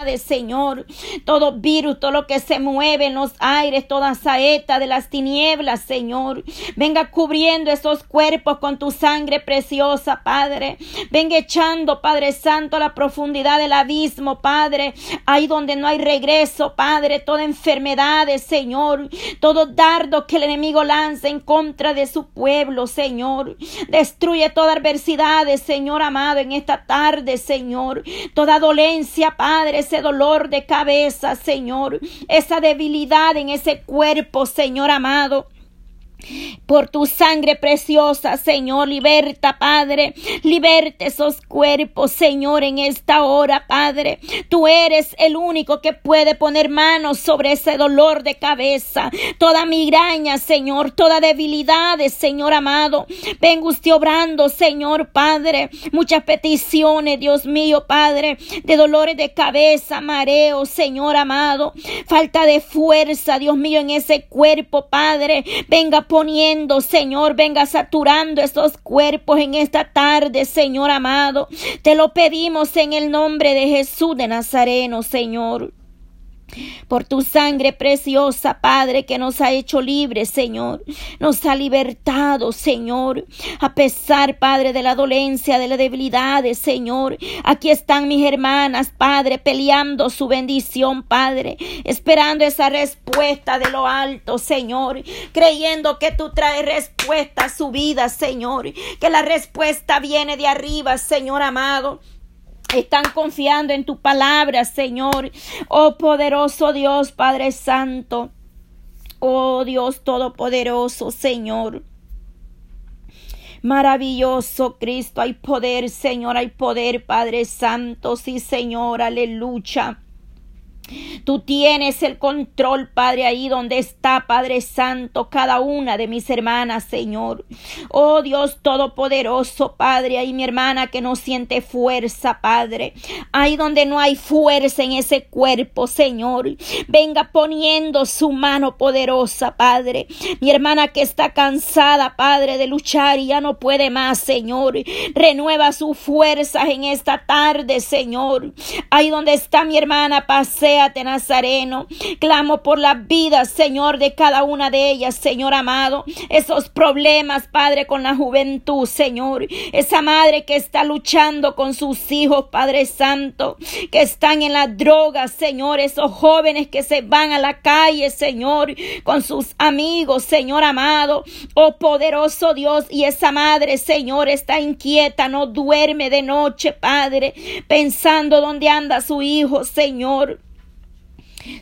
Señor, todo virus, todo lo que se mueve en los aires, toda saeta de las tinieblas, Señor. Venga cubriendo esos cuerpos con tu sangre preciosa, Padre. Venga echando, Padre Santo, a la profundidad del abismo, Padre. Ahí donde no hay regreso, Padre. Toda enfermedad, Señor. Todo dardo que el enemigo lanza en contra de su pueblo, Señor. Destruye toda adversidad, Señor amado, en esta tarde, Señor. Toda dolencia, Padre ese dolor de cabeza, Señor, esa debilidad en ese cuerpo, Señor amado. Por tu sangre preciosa, Señor, liberta, Padre. Liberta esos cuerpos, Señor, en esta hora, Padre. Tú eres el único que puede poner manos sobre ese dolor de cabeza. Toda migraña, Señor, toda debilidad, Señor amado. Venga usted obrando, Señor, Padre. Muchas peticiones, Dios mío, Padre, de dolores de cabeza, mareo, Señor amado. Falta de fuerza, Dios mío, en ese cuerpo, Padre. Venga poniendo, Señor, venga saturando esos cuerpos en esta tarde, Señor amado. Te lo pedimos en el nombre de Jesús de Nazareno, Señor por tu sangre preciosa, Padre, que nos ha hecho libres, Señor. Nos ha libertado, Señor. A pesar, Padre, de la dolencia, de la debilidad, Señor. Aquí están mis hermanas, Padre, peleando su bendición, Padre. Esperando esa respuesta de lo alto, Señor. Creyendo que tú traes respuesta a su vida, Señor. Que la respuesta viene de arriba, Señor amado. Están confiando en tu palabra, Señor. Oh poderoso Dios, Padre Santo. Oh Dios Todopoderoso, Señor. Maravilloso Cristo, hay poder, Señor, hay poder, Padre Santo, sí, Señor, aleluya. Tú tienes el control, Padre, ahí donde está, Padre Santo, cada una de mis hermanas, Señor. Oh Dios Todopoderoso, Padre, ahí mi hermana que no siente fuerza, Padre. Ahí donde no hay fuerza en ese cuerpo, Señor. Venga poniendo su mano poderosa, Padre. Mi hermana que está cansada, Padre, de luchar y ya no puede más, Señor. Renueva sus fuerzas en esta tarde, Señor. Ahí donde está mi hermana, pasea Nazareno. Clamo por la vida, Señor, de cada una de ellas, Señor amado. Esos problemas, Padre, con la juventud, Señor. Esa madre que está luchando con sus hijos, Padre Santo, que están en la droga, Señor. Esos jóvenes que se van a la calle, Señor, con sus amigos, Señor amado. Oh poderoso Dios, y esa madre, Señor, está inquieta, no duerme de noche, Padre, pensando dónde anda su hijo, Señor.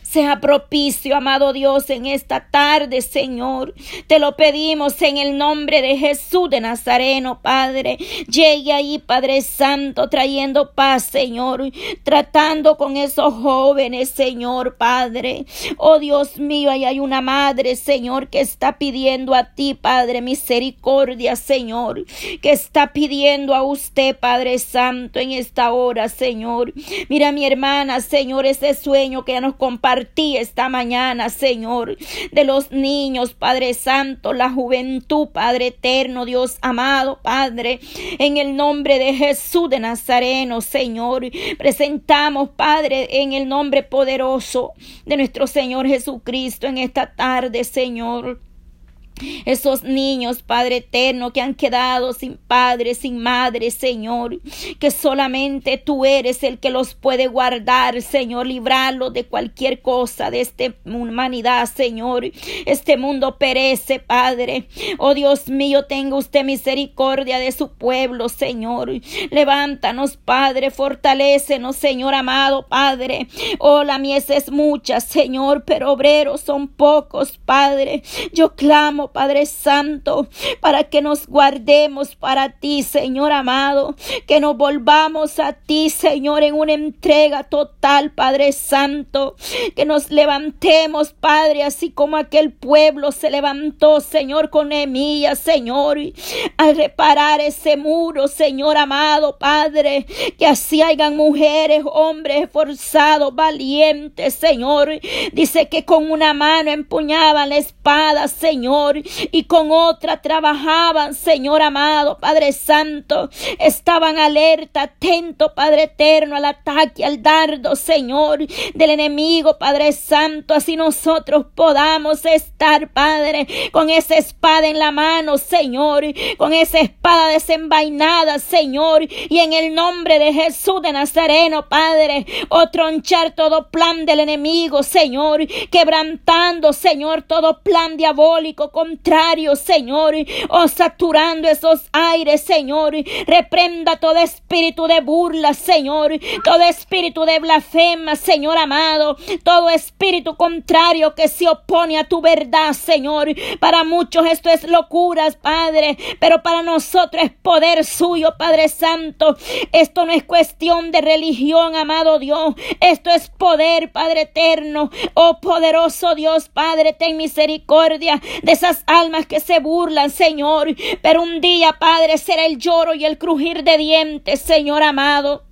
Sea propicio, amado Dios, en esta tarde, Señor. Te lo pedimos en el nombre de Jesús de Nazareno, Padre. Llegue ahí, Padre Santo, trayendo paz, Señor. Tratando con esos jóvenes, Señor, Padre. Oh Dios mío, ahí hay una madre, Señor, que está pidiendo a ti, Padre, misericordia, Señor. Que está pidiendo a usted, Padre Santo, en esta hora, Señor. Mira, mi hermana, Señor, ese sueño que ya nos compartí esta mañana, Señor, de los niños, Padre Santo, la juventud, Padre eterno, Dios amado, Padre, en el nombre de Jesús de Nazareno, Señor, presentamos, Padre, en el nombre poderoso de nuestro Señor Jesucristo en esta tarde, Señor. Esos niños, Padre eterno, que han quedado sin padre, sin madre, Señor, que solamente tú eres el que los puede guardar, Señor, librarlos de cualquier cosa de esta humanidad, Señor. Este mundo perece, Padre. Oh Dios mío, tenga usted misericordia de su pueblo, Señor. Levántanos, Padre, fortalécenos, Señor amado, Padre. Oh, la mies es mucha, Señor, pero obreros son pocos, Padre. Yo clamo, Padre Santo, para que nos guardemos para ti, Señor amado, que nos volvamos a ti, Señor, en una entrega total, Padre Santo, que nos levantemos, Padre, así como aquel pueblo se levantó, Señor, con Emías, Señor, al reparar ese muro, Señor amado, Padre, que así hayan mujeres, hombres esforzados, valientes, Señor, dice que con una mano empuñaban la espada, Señor, Y con otra trabajaban, Señor amado, Padre Santo. Estaban alerta, atento, Padre eterno, al ataque, al dardo, Señor, del enemigo, Padre Santo. Así nosotros podamos estar, Padre, con esa espada en la mano, Señor, con esa espada desenvainada, Señor, y en el nombre de Jesús de Nazareno, Padre, o tronchar todo plan del enemigo, Señor, quebrantando, Señor, todo plan diabólico contrario, Señor, o saturando esos aires, Señor, reprenda todo espíritu de burla, Señor, todo espíritu de blasfema, Señor amado, todo espíritu contrario que se opone a tu verdad, Señor, para muchos esto es locuras, Padre, pero para nosotros es poder suyo, Padre Santo, esto no es cuestión de religión, amado Dios, esto es poder, Padre eterno, oh poderoso Dios, Padre, ten misericordia de esas almas que se burlan, Señor. Pero un día, Padre, será el lloro y el crujir de dientes, Señor amado.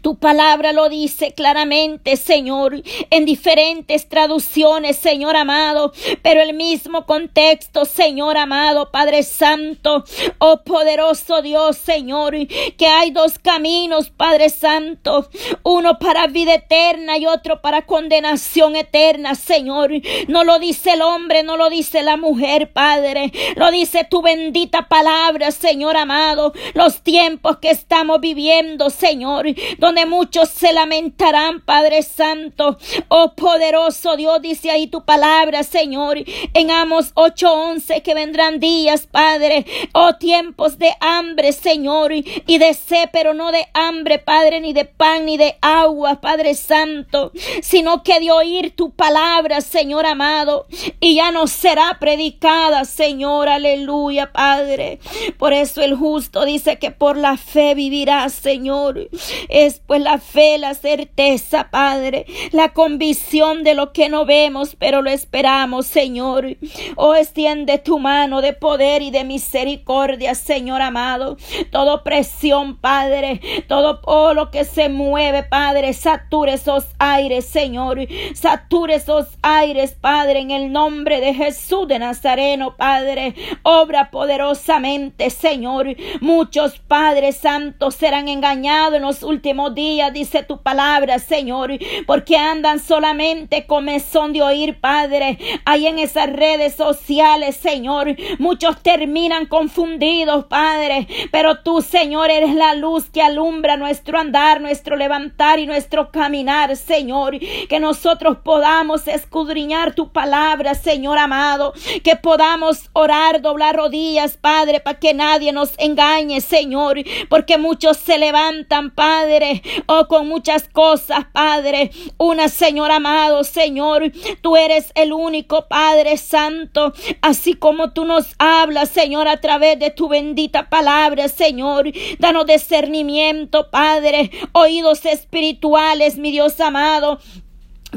Tu palabra lo dice claramente, Señor, en diferentes traducciones, Señor amado, pero el mismo contexto, Señor amado, Padre Santo, oh poderoso Dios, Señor, que hay dos caminos, Padre Santo, uno para vida eterna y otro para condenación eterna, Señor. No lo dice el hombre, no lo dice la mujer, Padre, lo dice tu bendita palabra, Señor amado, los tiempos que estamos viviendo, Señor donde muchos se lamentarán, Padre Santo. Oh poderoso Dios, dice ahí tu palabra, Señor, en Amos 8:11, que vendrán días, Padre, oh tiempos de hambre, Señor, y de sed, pero no de hambre, Padre, ni de pan, ni de agua, Padre Santo, sino que de oír tu palabra, Señor amado, y ya no será predicada, Señor, aleluya, Padre. Por eso el justo dice que por la fe vivirá, Señor. Es pues la fe, la certeza, Padre, la convicción de lo que no vemos, pero lo esperamos, Señor. Oh, extiende tu mano de poder y de misericordia, Señor amado. Todo presión, Padre, todo oh, lo que se mueve, Padre, sature esos aires, Señor. Sature esos aires, Padre, en el nombre de Jesús de Nazareno, Padre. Obra poderosamente, Señor. Muchos Padres Santos serán engañados en los últimos días, dice tu palabra, Señor, porque andan solamente con mesón de oír, Padre, ahí en esas redes sociales, Señor. Muchos terminan confundidos, Padre, pero tú, Señor, eres la luz que alumbra nuestro andar, nuestro levantar y nuestro caminar, Señor. Que nosotros podamos escudriñar tu palabra, Señor amado, que podamos orar, doblar rodillas, Padre, para que nadie nos engañe, Señor, porque muchos se levantan, Padre, oh, con muchas cosas, Padre. Una, Señor amado, Señor, tú eres el único Padre Santo, así como tú nos hablas, Señor, a través de tu bendita palabra, Señor. Danos discernimiento, Padre, oídos espirituales, mi Dios amado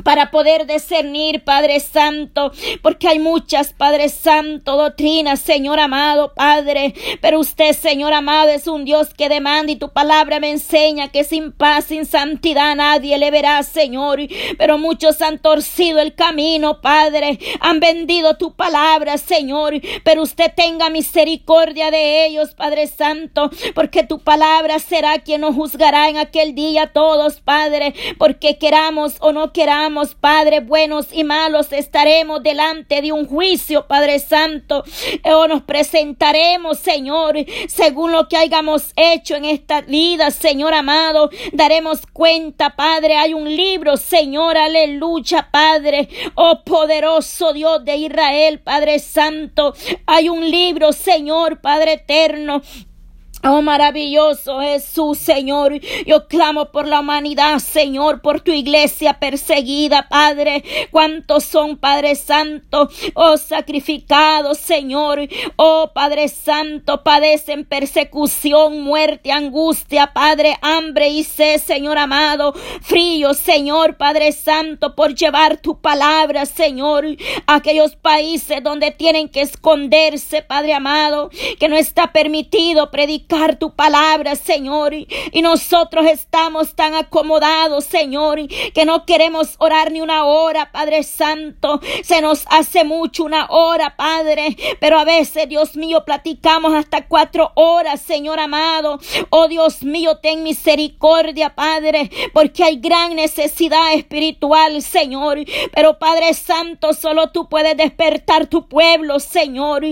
para poder discernir, Padre Santo, porque hay muchas, Padre Santo, doctrinas, Señor amado, Padre, pero usted, Señor amado, es un Dios que demanda y tu palabra me enseña que sin paz, sin santidad nadie le verá, Señor, pero muchos han torcido el camino, Padre, han vendido tu palabra, Señor, pero usted tenga misericordia de ellos, Padre Santo, porque tu palabra será quien nos juzgará en aquel día todos, Padre, porque queramos o no queramos, Padre, buenos y malos, estaremos delante de un juicio, Padre Santo, o nos presentaremos, Señor, según lo que hayamos hecho en esta vida, Señor amado, daremos cuenta, Padre, hay un libro, Señor, aleluya, Padre, oh poderoso Dios de Israel, Padre Santo, hay un libro, Señor, Padre eterno, Oh maravilloso Jesús, Señor. Yo clamo por la humanidad, Señor, por tu iglesia perseguida, Padre. ¿Cuántos son, Padre Santo? Oh sacrificados, Señor. Oh Padre Santo, padecen persecución, muerte, angustia, Padre, hambre y sed, Señor amado. Frío, Señor, Padre Santo, por llevar tu palabra, Señor. Aquellos países donde tienen que esconderse, Padre amado, que no está permitido predicar tu palabra, Señor. Y nosotros estamos tan acomodados, Señor, que no queremos orar ni una hora, Padre Santo. Se nos hace mucho una hora, Padre. Pero a veces, Dios mío, platicamos hasta cuatro horas, Señor amado. Oh Dios mío, ten misericordia, Padre, porque hay gran necesidad espiritual, Señor. Pero Padre Santo, solo tú puedes despertar tu pueblo, Señor.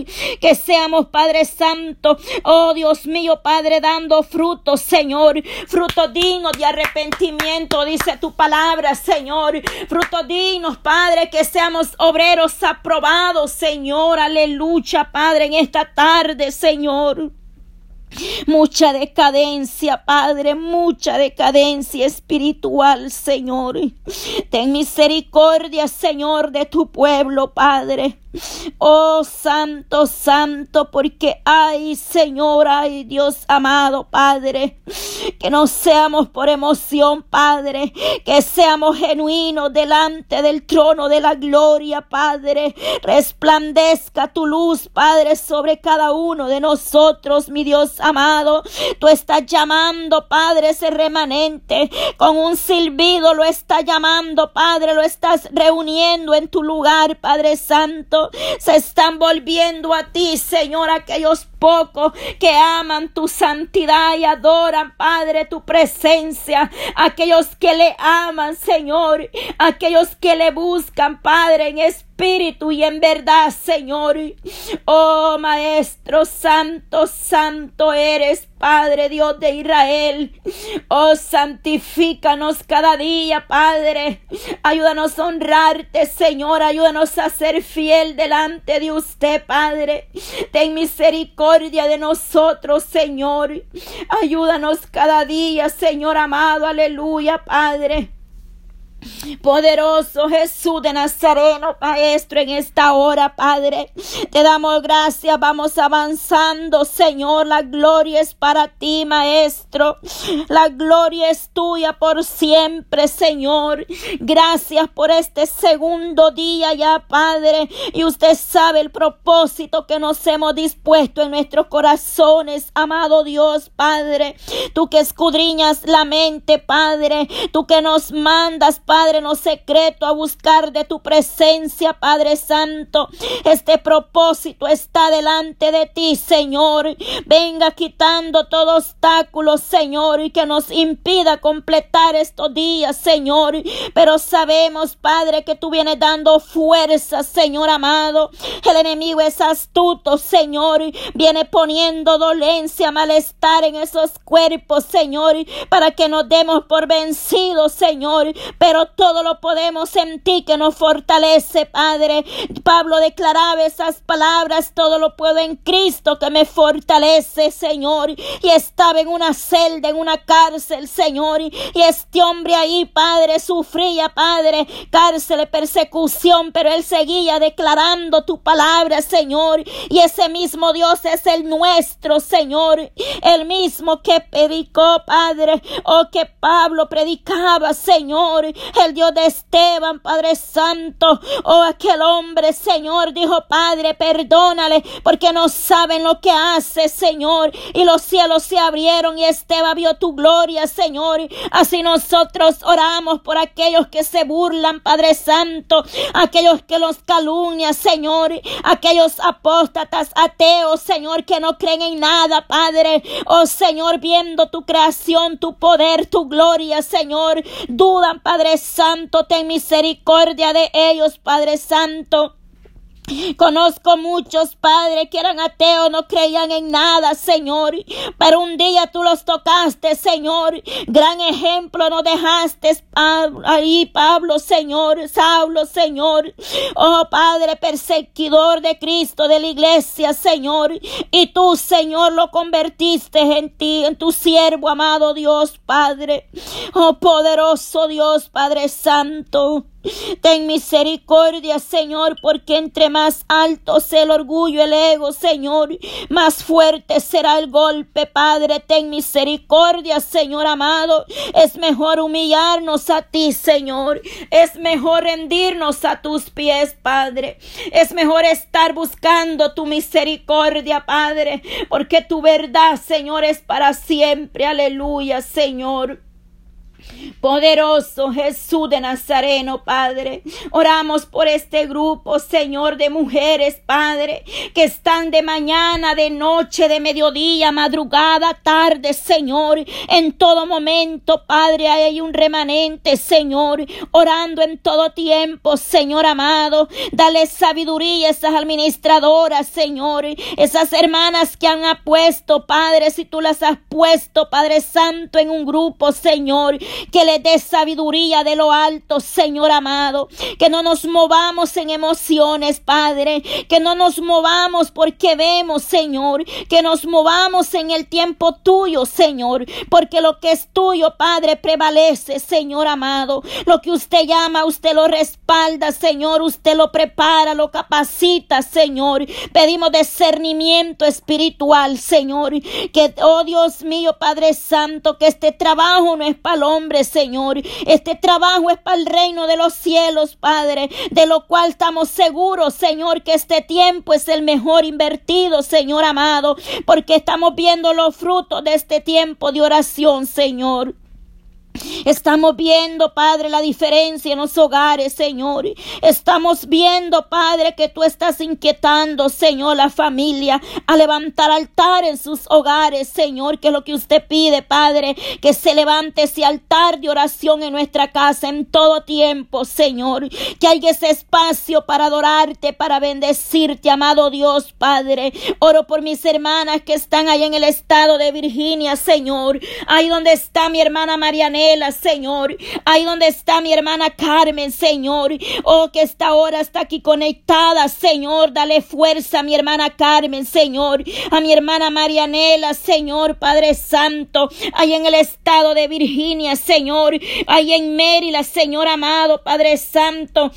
Que seamos, Padre Santo, oh Dios mío, Padre, dando frutos, Señor. Frutos dignos de arrepentimiento, dice tu palabra, Señor. Frutos dignos, Padre, que seamos obreros aprobados, Señor. Aleluya, Padre, en esta tarde, Señor. Mucha decadencia, Padre, mucha decadencia espiritual, Señor. Ten misericordia, Señor, de tu pueblo, Padre. Oh Santo, Santo, porque hay, Señor, ay Dios amado, Padre, que no seamos por emoción, Padre, que seamos genuinos delante del trono de la gloria, Padre. Resplandezca tu luz, Padre, sobre cada uno de nosotros, mi Dios amado. Tú estás llamando, Padre, ese remanente con un silbido, lo está llamando, Padre, lo estás reuniendo en tu lugar, Padre Santo se están volviendo a ti, Señor, aquellos pocos que aman tu santidad y adoran, Padre, tu presencia. Aquellos que le aman, Señor. Aquellos que le buscan, Padre, en espíritu y en verdad, Señor. Oh, Maestro Santo, Santo eres, Padre Dios de Israel. Oh, santifícanos cada día, Padre. Ayúdanos a honrarte, Señor. Ayúdanos a ser fiel delante de usted, Padre. Ten misericordia de nosotros, Señor. Ayúdanos cada día, Señor amado. Aleluya, Padre. Poderoso Jesús de Nazareno, Maestro, en esta hora, Padre, te damos gracias, vamos avanzando, Señor, la gloria es para ti, Maestro, la gloria es tuya por siempre, Señor, gracias por este segundo día ya, Padre, y usted sabe el propósito que nos hemos dispuesto en nuestros corazones, amado Dios, Padre, tú que escudriñas la mente, Padre, tú que nos mandas, Padre, no secreto a buscar de tu presencia, Padre Santo. Este propósito está delante de ti, Señor. Venga quitando todo obstáculo, Señor, y que nos impida completar estos días, Señor. Pero sabemos, Padre, que tú vienes dando fuerza, Señor amado. El enemigo es astuto, Señor. Viene poniendo dolencia, malestar en esos cuerpos, Señor, para que nos demos por vencidos, Señor. Todo lo podemos en ti que nos fortalece, Padre. Pablo declaraba esas palabras, todo lo puedo en Cristo que me fortalece, Señor. Y estaba en una celda, en una cárcel, Señor. Y este hombre ahí, Padre, sufría, Padre, cárcel, persecución, pero él seguía declarando tu palabra, Señor. Y ese mismo Dios es el nuestro, Señor. El mismo que predicó, Padre, o que Pablo predicaba, Señor el Dios de Esteban, Padre Santo. Oh, aquel hombre, Señor, dijo, Padre, perdónale, porque no saben lo que hace, Señor. Y los cielos se abrieron y Esteban vio tu gloria, Señor. Así nosotros oramos por aquellos que se burlan, Padre Santo, aquellos que los calumnian, Señor, aquellos apóstatas, ateos, Señor, que no creen en nada, Padre. Oh, Señor, viendo tu creación, tu poder, tu gloria, Señor, dudan, Padre Santo, ten misericordia de ellos, Padre Santo. Conozco muchos padres que eran ateos, no creían en nada, Señor. Pero un día tú los tocaste, Señor. Gran ejemplo nos dejaste ahí, Pablo, Señor. Saulo, Señor. Oh Padre, perseguidor de Cristo, de la iglesia, Señor. Y tú, Señor, lo convertiste en ti, en tu siervo, amado Dios, Padre. Oh poderoso Dios, Padre Santo. Ten misericordia, Señor, porque entre más alto sea el orgullo, el ego, Señor, más fuerte será el golpe, Padre. Ten misericordia, Señor amado. Es mejor humillarnos a ti, Señor. Es mejor rendirnos a tus pies, Padre. Es mejor estar buscando tu misericordia, Padre, porque tu verdad, Señor, es para siempre. Aleluya, Señor. Poderoso Jesús de Nazareno, Padre. Oramos por este grupo, Señor, de mujeres, Padre, que están de mañana, de noche, de mediodía, madrugada, tarde, Señor. En todo momento, Padre, hay un remanente, Señor, orando en todo tiempo, Señor amado. Dale sabiduría a esas administradoras, Señor. Esas hermanas que han puesto, Padre, si tú las has puesto, Padre Santo, en un grupo, Señor que le dé sabiduría de lo alto, Señor amado, que no nos movamos en emociones, Padre, que no nos movamos porque vemos, Señor, que nos movamos en el tiempo tuyo, Señor, porque lo que es tuyo, Padre, prevalece, Señor amado. Lo que usted llama, usted lo respalda, Señor, usted lo prepara, lo capacita, Señor. Pedimos discernimiento espiritual, Señor, que, oh Dios mío, Padre Santo, que este trabajo no es para el hombre, Señor. Este trabajo es para el reino de los cielos, Padre, de lo cual estamos seguros, Señor, que este tiempo es el mejor invertido, Señor amado, porque estamos viendo los frutos de este tiempo de oración, Señor. Estamos viendo, Padre, la diferencia en los hogares, Señor. Estamos viendo, Padre, que tú estás inquietando, Señor, la familia a levantar altar en sus hogares, Señor, que es lo que usted pide, Padre, que se levante ese altar de oración en nuestra casa en todo tiempo, Señor. Que haya ese espacio para adorarte, para bendecirte, amado Dios, Padre. Oro por mis hermanas que están ahí en el estado de Virginia, Señor. Ahí donde está mi hermana Marianela Señor. Ahí donde está mi hermana Carmen, Señor. Oh, que esta hora está aquí conectada, Señor. Dale fuerza a mi hermana Carmen, Señor. A mi hermana Marianela, Señor, Padre Santo. Ahí en el estado de Virginia, Señor. Ahí en Maryland, Señor amado, Padre Santo.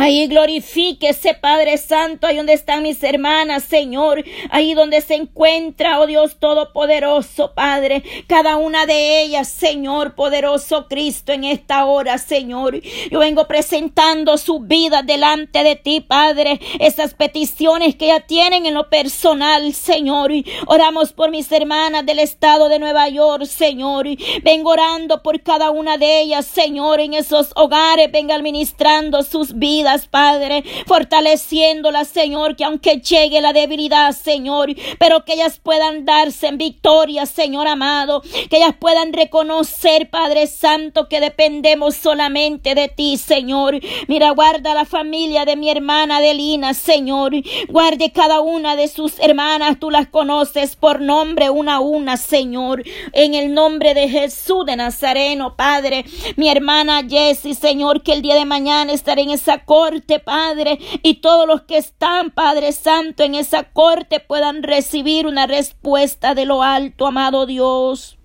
Ahí glorifíquese, Padre Santo, ahí donde están mis hermanas, Señor, ahí donde se encuentra, oh Dios Todopoderoso, Padre, cada una de ellas, Señor, poderoso Cristo, en esta hora, Señor. Yo vengo presentando su vida delante de ti, Padre, esas peticiones que ya tienen en lo personal, Señor. Oramos por mis hermanas del estado de Nueva York, Señor. Vengo orando por cada una de ellas, Señor, en esos hogares, venga administrando sus vidas Padre, fortaleciéndolas, Señor, que aunque llegue la debilidad, Señor, pero que ellas puedan darse en victoria, Señor amado, que ellas puedan reconocer, Padre Santo, que dependemos solamente de ti, Señor. Mira, guarda la familia de mi hermana Adelina, Señor. Guarde cada una de sus hermanas, tú las conoces por nombre una a una, Señor. En el nombre de Jesús de Nazareno, Padre. Mi hermana Jessie, Señor, que el día de mañana estaré en esa corte, Padre, y todos los que están, Padre Santo, en esa corte puedan recibir una respuesta de lo alto, amado Dios.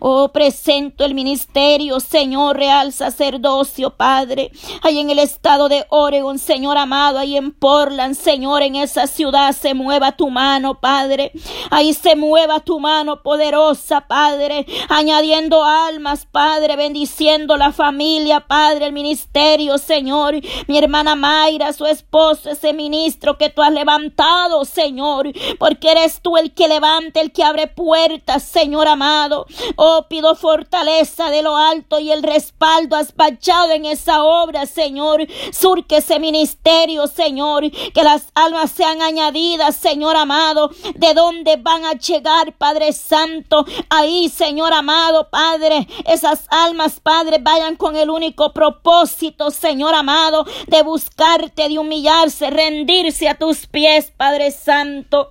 Oh, presento el ministerio, Señor, real sacerdocio, Padre. Ahí en el estado de Oregon, Señor amado, ahí en Portland, Señor, en esa ciudad se mueva tu mano, Padre. Ahí se mueva tu mano poderosa, Padre, añadiendo almas, Padre, bendiciendo la familia, Padre, el ministerio, Señor. Mi hermana Mayra, su esposo, ese ministro que tú has levantado, Señor, porque eres tú el que levanta, el que abre puertas, Señor amado. Oh, pido fortaleza de lo alto y el respaldo aspachado en esa obra, Señor. Surque ese ministerio, Señor. Que las almas sean añadidas, Señor amado. De dónde van a llegar, Padre Santo. Ahí, Señor amado, Padre. Esas almas, Padre, vayan con el único propósito, Señor amado, de buscarte, de humillarse, rendirse a tus pies, Padre Santo.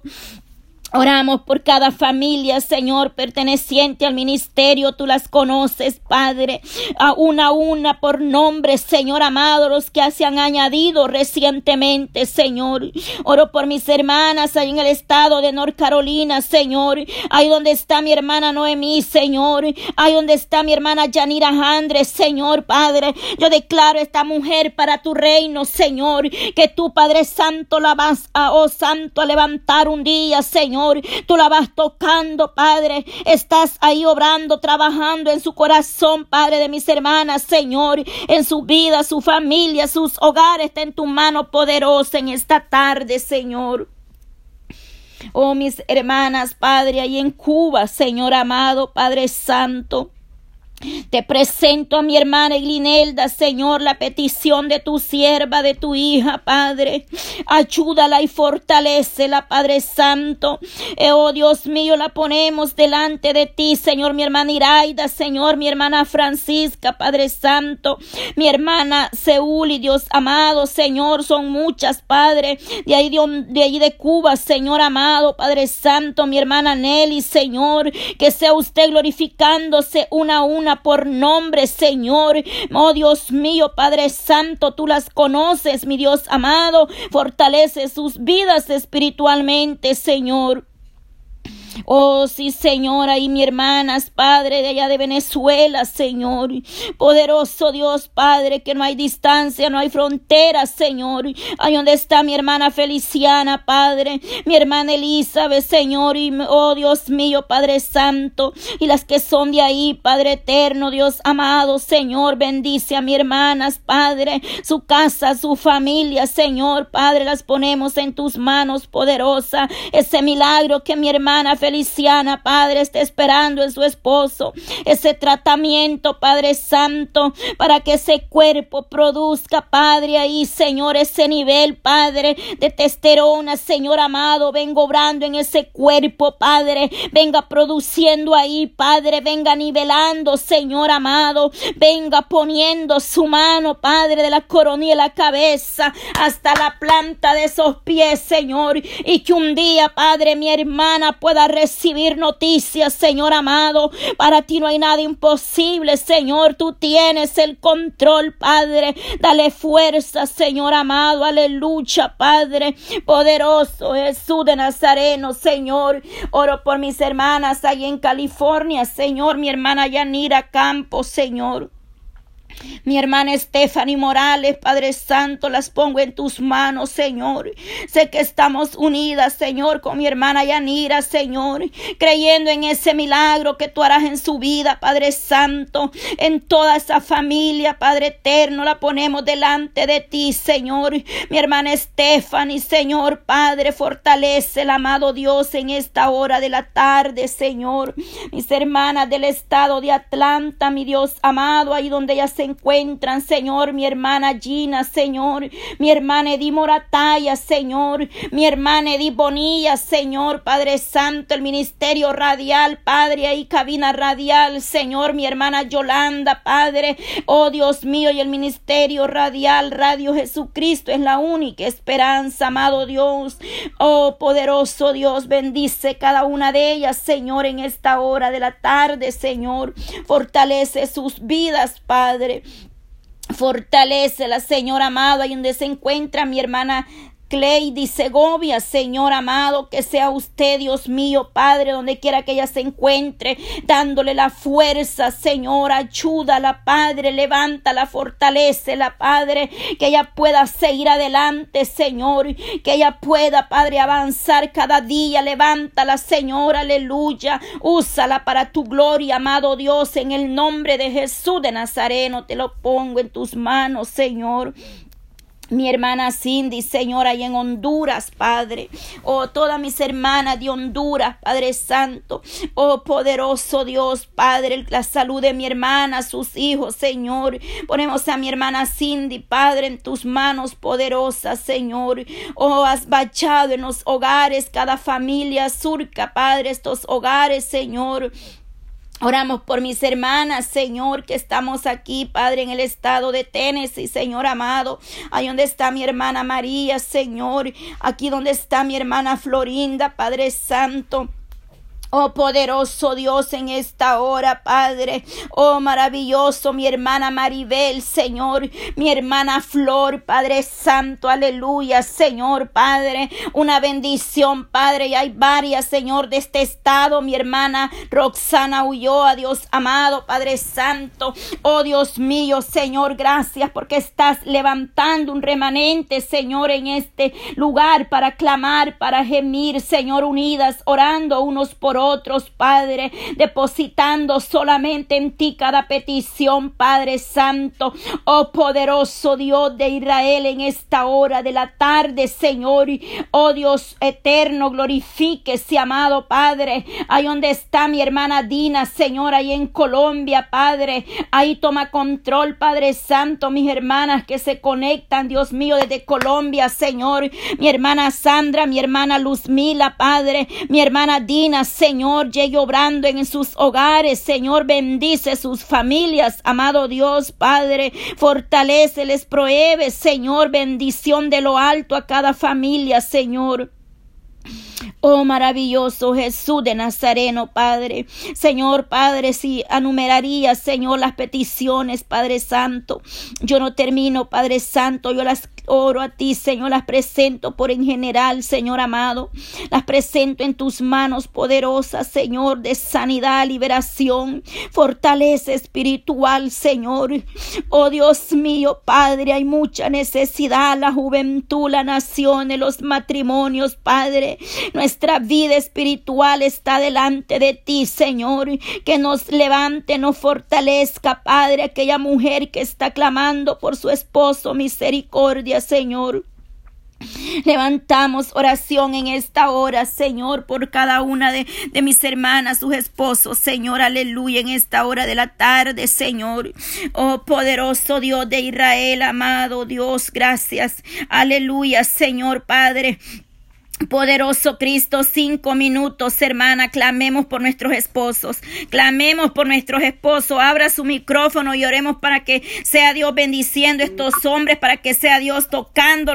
Oramos por cada familia, Señor, perteneciente al ministerio. Tú las conoces, Padre, a una a una por nombre, Señor amado, los que se han añadido recientemente, Señor. Oro por mis hermanas ahí en el estado de North Carolina, Señor. Ahí donde está mi hermana Noemí, Señor. Ahí donde está mi hermana Yanira Andres, Señor, Padre. Yo declaro esta mujer para tu reino, Señor. Que tú, Padre Santo, la vas a, oh Santo, a levantar un día, Señor Tú la vas tocando, Padre. Estás ahí obrando, trabajando en su corazón, Padre de mis hermanas, Señor. En su vida, su familia, sus hogares. Está en tu mano poderosa en esta tarde, Señor. Oh, mis hermanas, Padre, ahí en Cuba, Señor amado, Padre Santo. Te presento a mi hermana Eglinelda, Señor, la petición de tu sierva, de tu hija, Padre. Ayúdala y fortalecela, Padre Santo. Eh, oh Dios mío, la ponemos delante de ti, Señor, mi hermana Iraida, Señor, mi hermana Francisca, Padre Santo, mi hermana Seúl y Dios amado, Señor, son muchas, Padre, de ahí de, de ahí de Cuba, Señor amado, Padre Santo, mi hermana Nelly, Señor, que sea usted glorificándose una a una por nombre, Señor. Oh Dios mío, Padre Santo, tú las conoces, mi Dios amado. Fortalece sus vidas espiritualmente, Señor. Oh, sí, Señor, ahí mi hermanas, Padre, de allá de Venezuela, Señor. Poderoso Dios, Padre, que no hay distancia, no hay fronteras, Señor. Ahí donde está mi hermana Feliciana, Padre, mi hermana Elizabeth, Señor, y oh Dios mío, Padre Santo, y las que son de ahí, Padre eterno, Dios amado, Señor, bendice a mi hermanas, Padre, su casa, su familia, Señor, Padre, las ponemos en tus manos, poderosa, ese milagro que mi hermana Feliciana, Padre, está esperando en su esposo ese tratamiento, Padre Santo, para que ese cuerpo produzca, Padre, ahí, Señor, ese nivel, Padre, de testerona, Señor amado, venga obrando en ese cuerpo, Padre, venga produciendo ahí, Padre, venga nivelando, Señor amado, venga poniendo su mano, Padre, de la coronilla y la cabeza hasta la planta de esos pies, Señor, y que un día, Padre, mi hermana pueda recibir noticias, Señor amado. Para ti no hay nada imposible, Señor. Tú tienes el control, Padre. Dale fuerza, Señor amado. Aleluya, Padre. Poderoso Jesús de Nazareno, Señor. Oro por mis hermanas ahí en California, Señor. Mi hermana Yanira Campos, Señor. Mi hermana Stephanie Morales, Padre Santo, las pongo en tus manos, Señor. Sé que estamos unidas, Señor, con mi hermana Yanira, Señor, creyendo en ese milagro que tú harás en su vida, Padre Santo, en toda esa familia, Padre eterno, la ponemos delante de ti, Señor. Mi hermana Stephanie, Señor, Padre, fortalece el amado Dios en esta hora de la tarde, Señor. Mis hermanas del estado de Atlanta, mi Dios amado, ahí donde ella se encuentran, Señor, mi hermana Gina, Señor, mi hermana Edith Morataya, Señor, mi hermana Edith Bonilla, Señor, Padre Santo, el ministerio radial, Padre, ahí cabina radial, Señor, mi hermana Yolanda, Padre, oh Dios mío, y el ministerio radial, Radio Jesucristo es la única esperanza, amado Dios, oh poderoso Dios, bendice cada una de ellas, Señor, en esta hora de la tarde, Señor, fortalece sus vidas, Padre. Fortalece la Señor amado, ahí donde se encuentra mi hermana Cleidy Segovia, Señor amado, que sea usted, Dios mío, Padre, donde quiera que ella se encuentre, dándole la fuerza, Señor, ayúdala, Padre, levántala, la Padre, que ella pueda seguir adelante, Señor, que ella pueda, Padre, avanzar cada día, levántala, Señor, aleluya, úsala para tu gloria, amado Dios, en el nombre de Jesús de Nazareno, te lo pongo en tus manos, Señor. Mi hermana Cindy, Señor, ahí en Honduras, Padre. Oh, todas mis hermanas de Honduras, Padre Santo. Oh, poderoso Dios, Padre, la salud de mi hermana, sus hijos, Señor. Ponemos a mi hermana Cindy, Padre, en tus manos poderosas, Señor. Oh, has bachado en los hogares, cada familia surca, Padre, estos hogares, Señor. Oramos por mis hermanas, Señor, que estamos aquí, Padre, en el estado de Tennessee, Señor amado. Ahí donde está mi hermana María, Señor. Aquí donde está mi hermana Florinda, Padre Santo. Oh poderoso Dios en esta hora, Padre. Oh maravilloso, mi hermana Maribel, Señor. Mi hermana Flor, Padre Santo, aleluya, Señor, Padre. Una bendición, Padre. Y hay varias, Señor, de este estado. Mi hermana Roxana a Dios amado, Padre Santo. Oh Dios mío, Señor, gracias porque estás levantando un remanente, Señor, en este lugar para clamar, para gemir, Señor, unidas, orando unos por otros Padre, depositando solamente en ti cada petición, Padre Santo, oh poderoso Dios de Israel, en esta hora de la tarde, Señor, oh Dios eterno, glorifíquese, amado Padre, ahí donde está mi hermana Dina, Señor, ahí en Colombia, Padre, ahí toma control, Padre Santo, mis hermanas que se conectan, Dios mío, desde Colombia, Señor, mi hermana Sandra, mi hermana Luzmila, Padre, mi hermana Dina, Señor, Señor, llegue obrando en sus hogares. Señor, bendice sus familias. Amado Dios, Padre, fortalece, les prohíbe, Señor, bendición de lo alto a cada familia, Señor. Oh maravilloso Jesús de Nazareno, Padre. Señor, Padre, si enumeraría, Señor, las peticiones, Padre Santo. Yo no termino, Padre Santo, yo las oro a ti, Señor, las presento por en general, Señor amado. Las presento en tus manos poderosas, Señor, de sanidad, liberación, fortaleza espiritual, Señor. Oh Dios mío, Padre, hay mucha necesidad, la juventud, la nación, los matrimonios, Padre. Nuestra vida espiritual está delante de ti, Señor. Que nos levante, nos fortalezca, Padre, aquella mujer que está clamando por su esposo, misericordia Señor. Levantamos oración en esta hora, Señor, por cada una de, de, mis hermanas, sus esposos, Señor, aleluya, en esta hora de la tarde, Señor. Oh poderoso Dios de Israel, amado Dios, gracias, aleluya, Señor Padre. Poderoso Cristo, cinco minutos, hermana, clamemos por nuestros esposos, clamemos por nuestros esposos, abra su micrófono y oremos para que sea Dios bendiciendo a estos hombres, para que sea Dios tocándolos.